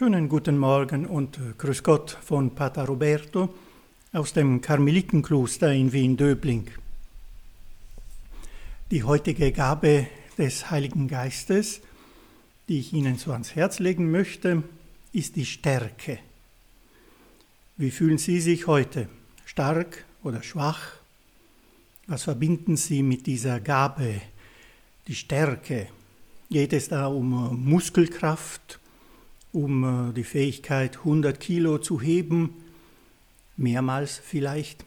Schönen guten Morgen und äh, Grüß Gott von Pater Roberto aus dem Karmelitenkloster in Wien-Döbling. Die heutige Gabe des Heiligen Geistes, die ich Ihnen so ans Herz legen möchte, ist die Stärke. Wie fühlen Sie sich heute? Stark oder schwach? Was verbinden Sie mit dieser Gabe, die Stärke? Geht es da um äh, Muskelkraft, um äh, die Fähigkeit, 100 Kilo zu heben, mehrmals vielleicht?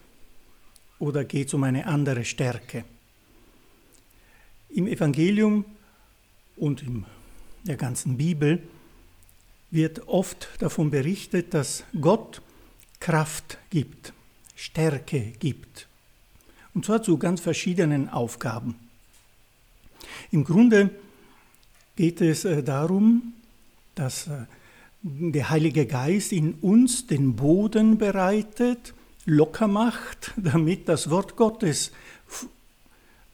Oder geht es um eine andere Stärke? Im Evangelium und in der ganzen Bibel wird oft davon berichtet, dass Gott Kraft gibt, Stärke gibt. Und zwar zu ganz verschiedenen Aufgaben. Im Grunde geht es äh, darum, dass äh, der Heilige Geist in uns den Boden bereitet, locker macht, damit das Wort Gottes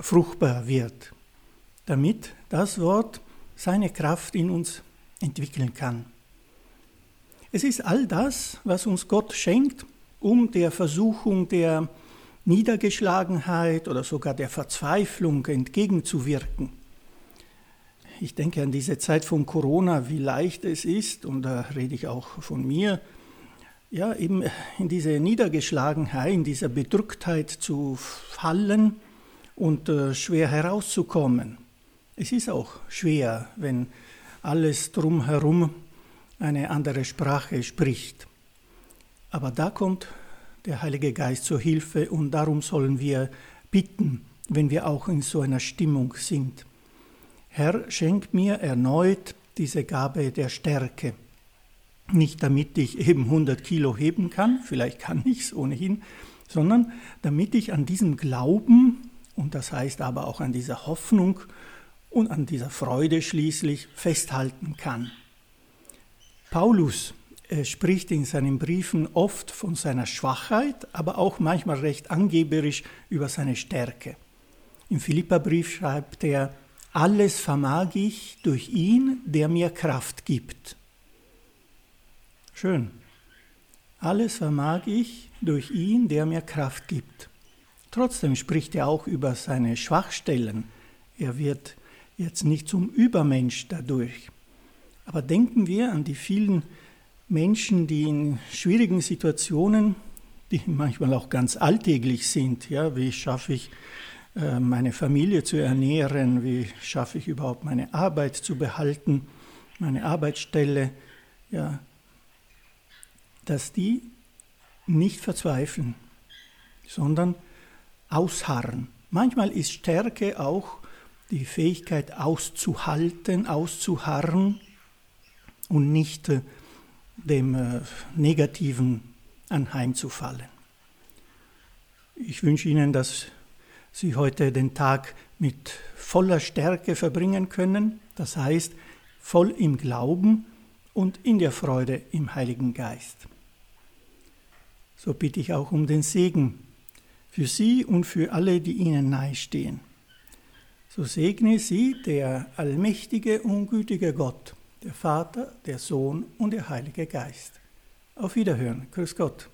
fruchtbar wird, damit das Wort seine Kraft in uns entwickeln kann. Es ist all das, was uns Gott schenkt, um der Versuchung der Niedergeschlagenheit oder sogar der Verzweiflung entgegenzuwirken ich denke an diese Zeit von Corona, wie leicht es ist, und da rede ich auch von mir, ja, eben in diese Niedergeschlagenheit, in dieser Bedrücktheit zu fallen und äh, schwer herauszukommen. Es ist auch schwer, wenn alles drumherum eine andere Sprache spricht. Aber da kommt der Heilige Geist zur Hilfe und darum sollen wir bitten, wenn wir auch in so einer Stimmung sind. Herr, schenk mir erneut diese Gabe der Stärke. Nicht damit ich eben 100 Kilo heben kann, vielleicht kann ich es ohnehin, sondern damit ich an diesem Glauben, und das heißt aber auch an dieser Hoffnung und an dieser Freude schließlich festhalten kann. Paulus spricht in seinen Briefen oft von seiner Schwachheit, aber auch manchmal recht angeberisch über seine Stärke. Im Philipperbrief schreibt er, alles vermag ich durch ihn, der mir Kraft gibt. Schön. Alles vermag ich durch ihn, der mir Kraft gibt. Trotzdem spricht er auch über seine Schwachstellen. Er wird jetzt nicht zum Übermensch dadurch. Aber denken wir an die vielen Menschen, die in schwierigen Situationen, die manchmal auch ganz alltäglich sind, ja, wie schaffe ich meine Familie zu ernähren, wie schaffe ich überhaupt meine Arbeit zu behalten, meine Arbeitsstelle, ja, dass die nicht verzweifeln, sondern ausharren. Manchmal ist Stärke auch die Fähigkeit auszuhalten, auszuharren und nicht äh, dem äh, Negativen anheimzufallen. Ich wünsche Ihnen, dass Sie heute den Tag mit voller Stärke verbringen können, das heißt voll im Glauben und in der Freude im Heiligen Geist. So bitte ich auch um den Segen für Sie und für alle, die Ihnen nahestehen. So segne Sie der allmächtige und gütige Gott, der Vater, der Sohn und der Heilige Geist. Auf Wiederhören. Grüß Gott.